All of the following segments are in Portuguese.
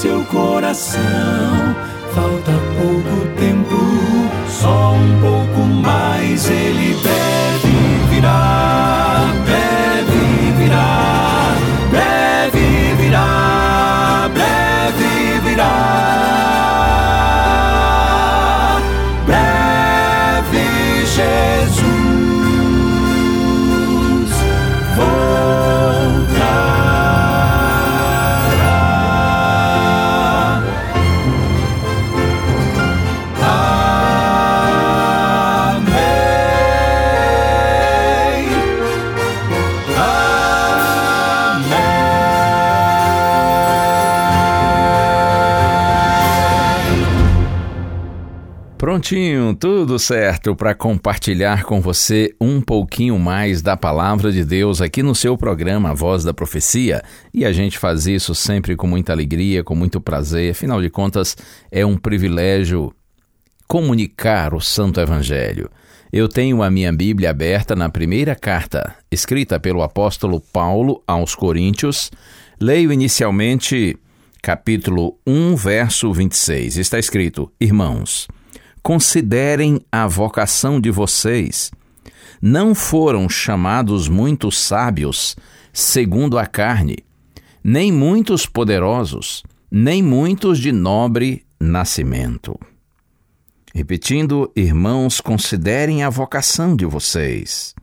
seu coração, falta pouco tempo, só um pouco Tudo certo para compartilhar com você um pouquinho mais da palavra de Deus aqui no seu programa Voz da Profecia. E a gente faz isso sempre com muita alegria, com muito prazer. Afinal de contas, é um privilégio comunicar o Santo Evangelho. Eu tenho a minha Bíblia aberta na primeira carta, escrita pelo apóstolo Paulo aos Coríntios. Leio inicialmente capítulo 1, verso 26. Está escrito: Irmãos, considerem a vocação de vocês. Não foram chamados muitos sábios, segundo a carne, nem muitos poderosos, nem muitos de nobre nascimento. Repetindo, irmãos, considerem a vocação de vocês,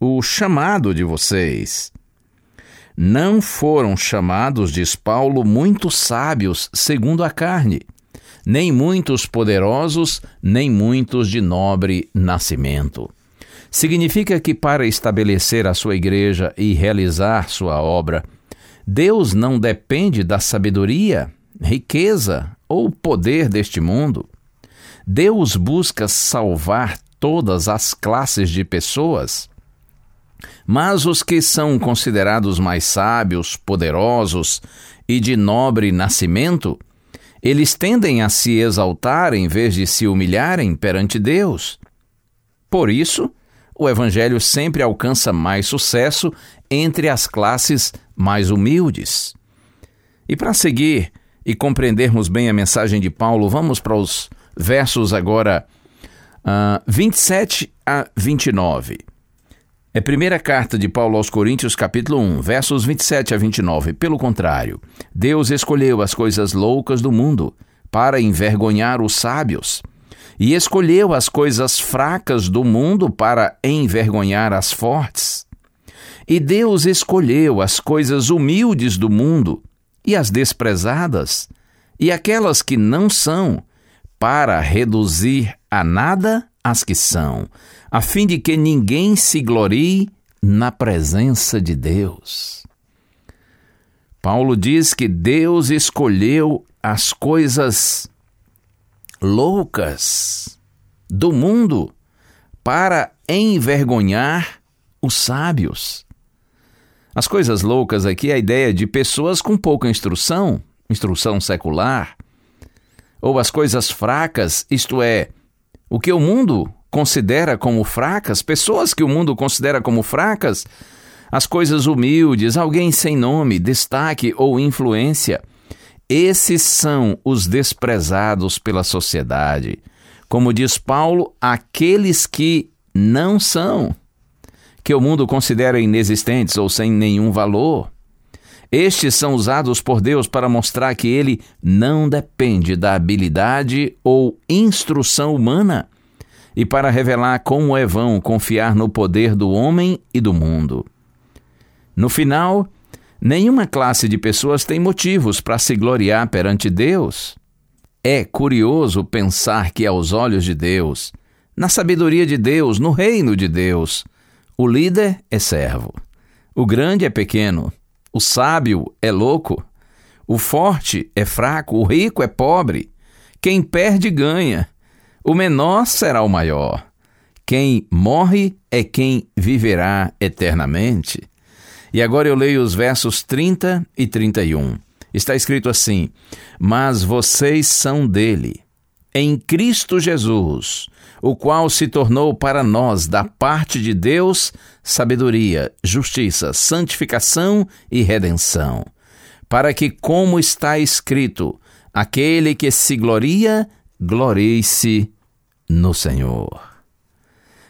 o chamado de vocês. Não foram chamados, diz Paulo, muitos sábios segundo a carne, nem muitos poderosos, nem muitos de nobre nascimento. Significa que para estabelecer a sua igreja e realizar sua obra, Deus não depende da sabedoria, riqueza ou poder deste mundo. Deus busca salvar todas as classes de pessoas. Mas os que são considerados mais sábios, poderosos e de nobre nascimento, eles tendem a se exaltar em vez de se humilharem perante Deus. Por isso, o Evangelho sempre alcança mais sucesso entre as classes mais humildes. E para seguir e compreendermos bem a mensagem de Paulo, vamos para os versos agora uh, 27 a 29. É primeira carta de Paulo aos Coríntios, capítulo 1, versos 27 a 29. Pelo contrário, Deus escolheu as coisas loucas do mundo para envergonhar os sábios, e escolheu as coisas fracas do mundo para envergonhar as fortes. E Deus escolheu as coisas humildes do mundo e as desprezadas, e aquelas que não são, para reduzir a nada as que são, a fim de que ninguém se glorie na presença de Deus. Paulo diz que Deus escolheu as coisas loucas do mundo para envergonhar os sábios. As coisas loucas aqui é a ideia de pessoas com pouca instrução, instrução secular, ou as coisas fracas, isto é, o que o mundo considera como fracas, pessoas que o mundo considera como fracas, as coisas humildes, alguém sem nome, destaque ou influência. Esses são os desprezados pela sociedade. Como diz Paulo, aqueles que não são, que o mundo considera inexistentes ou sem nenhum valor. Estes são usados por Deus para mostrar que ele não depende da habilidade ou instrução humana e para revelar como é vão confiar no poder do homem e do mundo. No final, nenhuma classe de pessoas tem motivos para se gloriar perante Deus. É curioso pensar que, aos olhos de Deus, na sabedoria de Deus, no reino de Deus, o líder é servo, O grande é pequeno, o sábio é louco, o forte é fraco, o rico é pobre. Quem perde ganha, o menor será o maior. Quem morre é quem viverá eternamente. E agora eu leio os versos 30 e 31. Está escrito assim: Mas vocês são dele, em Cristo Jesus, o qual se tornou para nós, da parte de Deus, sabedoria, justiça, santificação e redenção. Para que, como está escrito, aquele que se gloria, glorie-se no Senhor.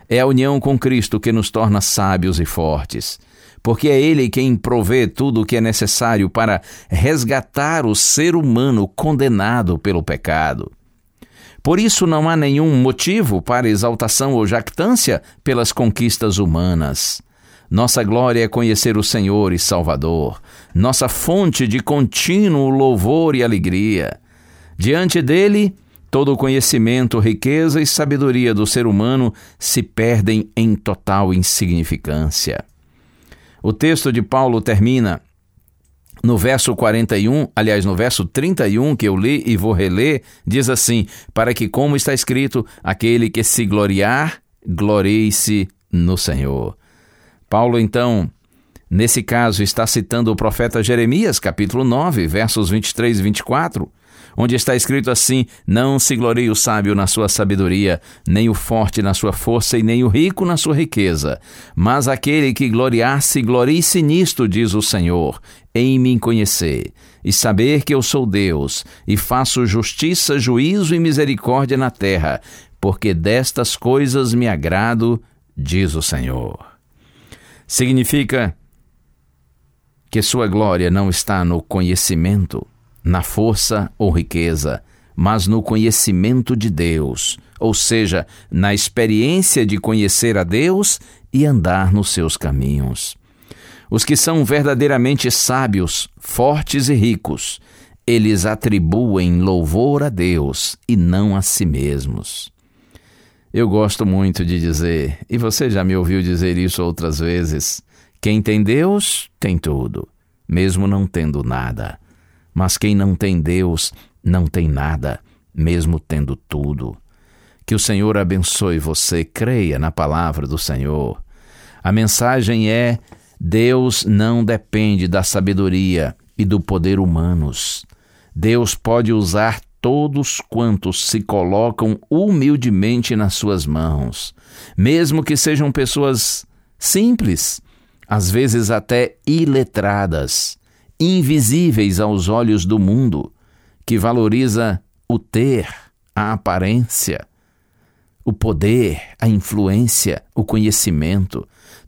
É a união com Cristo que nos torna sábios e fortes, porque é Ele quem provê tudo o que é necessário para resgatar o ser humano condenado pelo pecado. Por isso não há nenhum motivo para exaltação ou jactância pelas conquistas humanas. Nossa glória é conhecer o Senhor e Salvador, nossa fonte de contínuo louvor e alegria. Diante dele, todo o conhecimento, riqueza e sabedoria do ser humano se perdem em total insignificância. O texto de Paulo termina no verso 41, aliás, no verso 31 que eu li e vou reler, diz assim: Para que, como está escrito, aquele que se gloriar, glorie-se no Senhor. Paulo, então, nesse caso, está citando o profeta Jeremias, capítulo 9, versos 23 e 24 onde está escrito assim: Não se glorie o sábio na sua sabedoria, nem o forte na sua força, e nem o rico na sua riqueza. Mas aquele que gloriar-se, glorie-se nisto, diz o Senhor, em mim conhecer, e saber que eu sou Deus, e faço justiça, juízo e misericórdia na terra, porque destas coisas me agrado, diz o Senhor. Significa que sua glória não está no conhecimento, na força ou riqueza, mas no conhecimento de Deus, ou seja, na experiência de conhecer a Deus e andar nos seus caminhos. Os que são verdadeiramente sábios, fortes e ricos, eles atribuem louvor a Deus e não a si mesmos. Eu gosto muito de dizer, e você já me ouviu dizer isso outras vezes: quem tem Deus tem tudo, mesmo não tendo nada. Mas quem não tem Deus não tem nada, mesmo tendo tudo. Que o Senhor abençoe você, creia na palavra do Senhor. A mensagem é: Deus não depende da sabedoria e do poder humanos. Deus pode usar todos quantos se colocam humildemente nas suas mãos, mesmo que sejam pessoas simples, às vezes até iletradas invisíveis aos olhos do mundo, que valoriza o ter, a aparência, o poder, a influência, o conhecimento.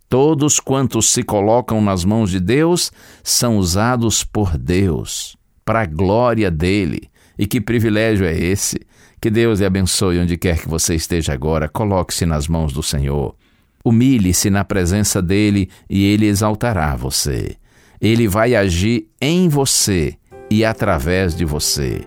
Todos quantos se colocam nas mãos de Deus são usados por Deus, para a glória dele. E que privilégio é esse? Que Deus lhe abençoe onde quer que você esteja agora. Coloque-se nas mãos do Senhor. Humilhe-se na presença dele e ele exaltará você. Ele vai agir em você e através de você.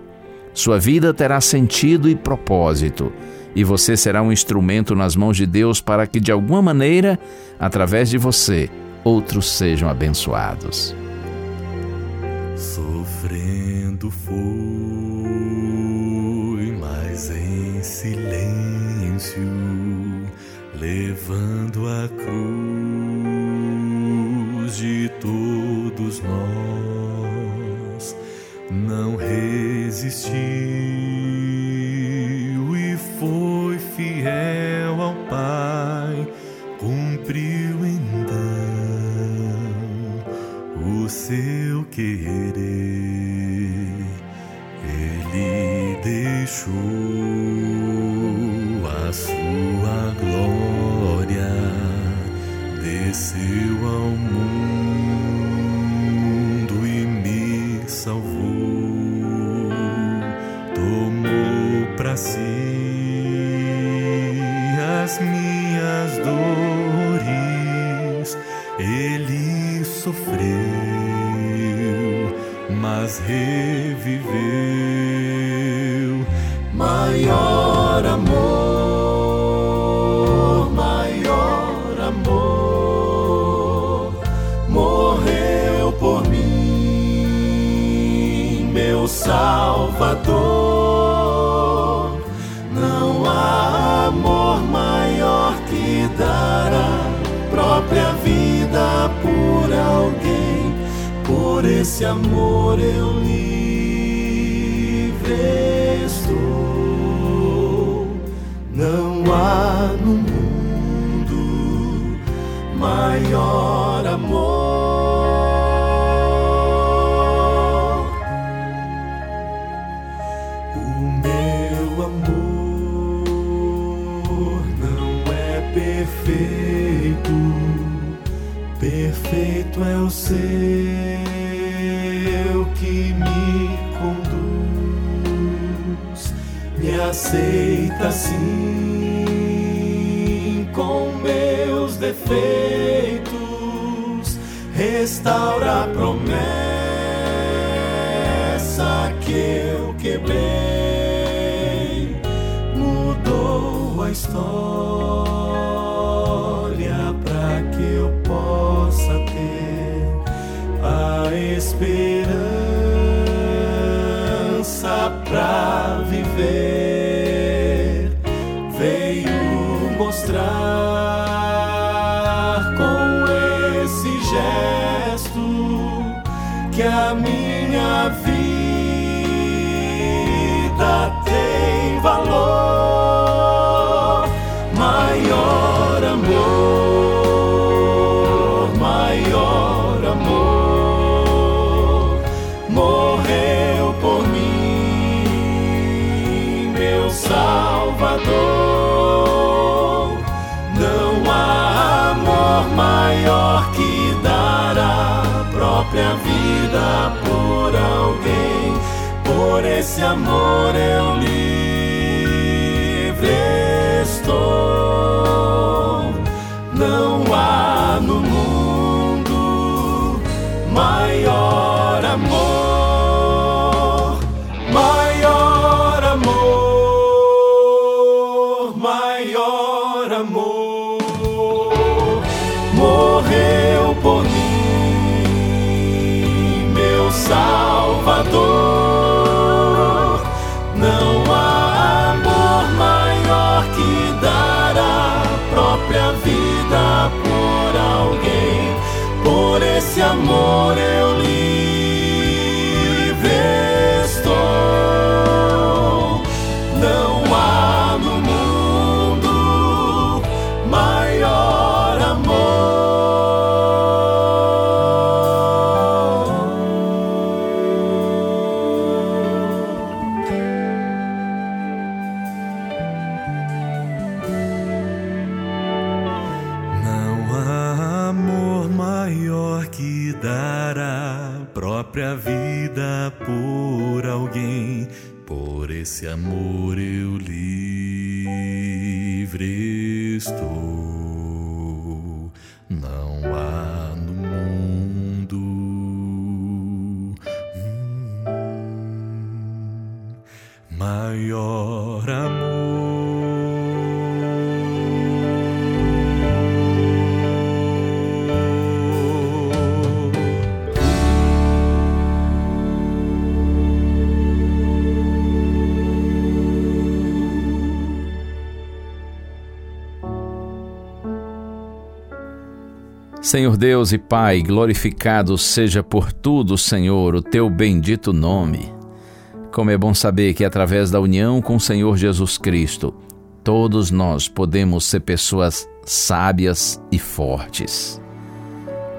Sua vida terá sentido e propósito, e você será um instrumento nas mãos de Deus para que, de alguma maneira, através de você, outros sejam abençoados. Sofrendo foi, mas em silêncio, levando a cruz todos nós não resistiu e foi fiel ao Pai, cumpriu então o seu querer. Ele deixou as minhas dores ele sofreu, mas reviveu. Maior amor Por esse amor eu que me conduz, me aceita assim com meus defeitos, restaura a promessa que eu quebrei, mudou a história para que eu possa ter a esperança para viver. Própria vida por alguém. Por esse amor eu livre estou. Não a própria vida por alguém. Por esse amor eu livre estou. Não há no mundo hum, maior amor. Senhor Deus e Pai, glorificado seja por tudo, Senhor, o teu bendito nome. Como é bom saber que através da união com o Senhor Jesus Cristo, todos nós podemos ser pessoas sábias e fortes.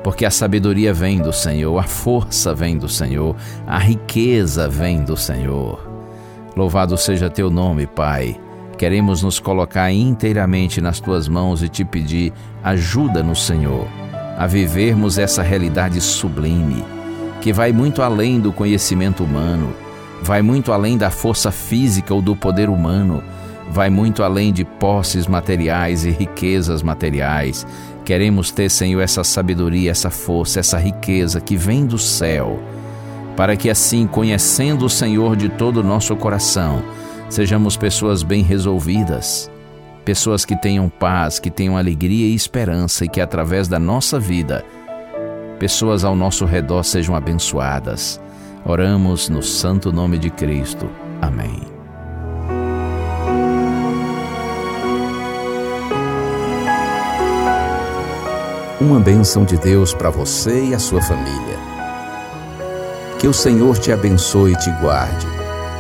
Porque a sabedoria vem do Senhor, a força vem do Senhor, a riqueza vem do Senhor. Louvado seja teu nome, Pai. Queremos nos colocar inteiramente nas tuas mãos e te pedir ajuda no Senhor a vivermos essa realidade sublime, que vai muito além do conhecimento humano, vai muito além da força física ou do poder humano, vai muito além de posses materiais e riquezas materiais. Queremos ter, Senhor, essa sabedoria, essa força, essa riqueza que vem do céu, para que assim, conhecendo o Senhor de todo o nosso coração, sejamos pessoas bem resolvidas, pessoas que tenham paz, que tenham alegria e esperança e que através da nossa vida, pessoas ao nosso redor sejam abençoadas. Oramos no santo nome de Cristo. Amém. uma bênção de Deus para você e a sua família. Que o Senhor te abençoe e te guarde.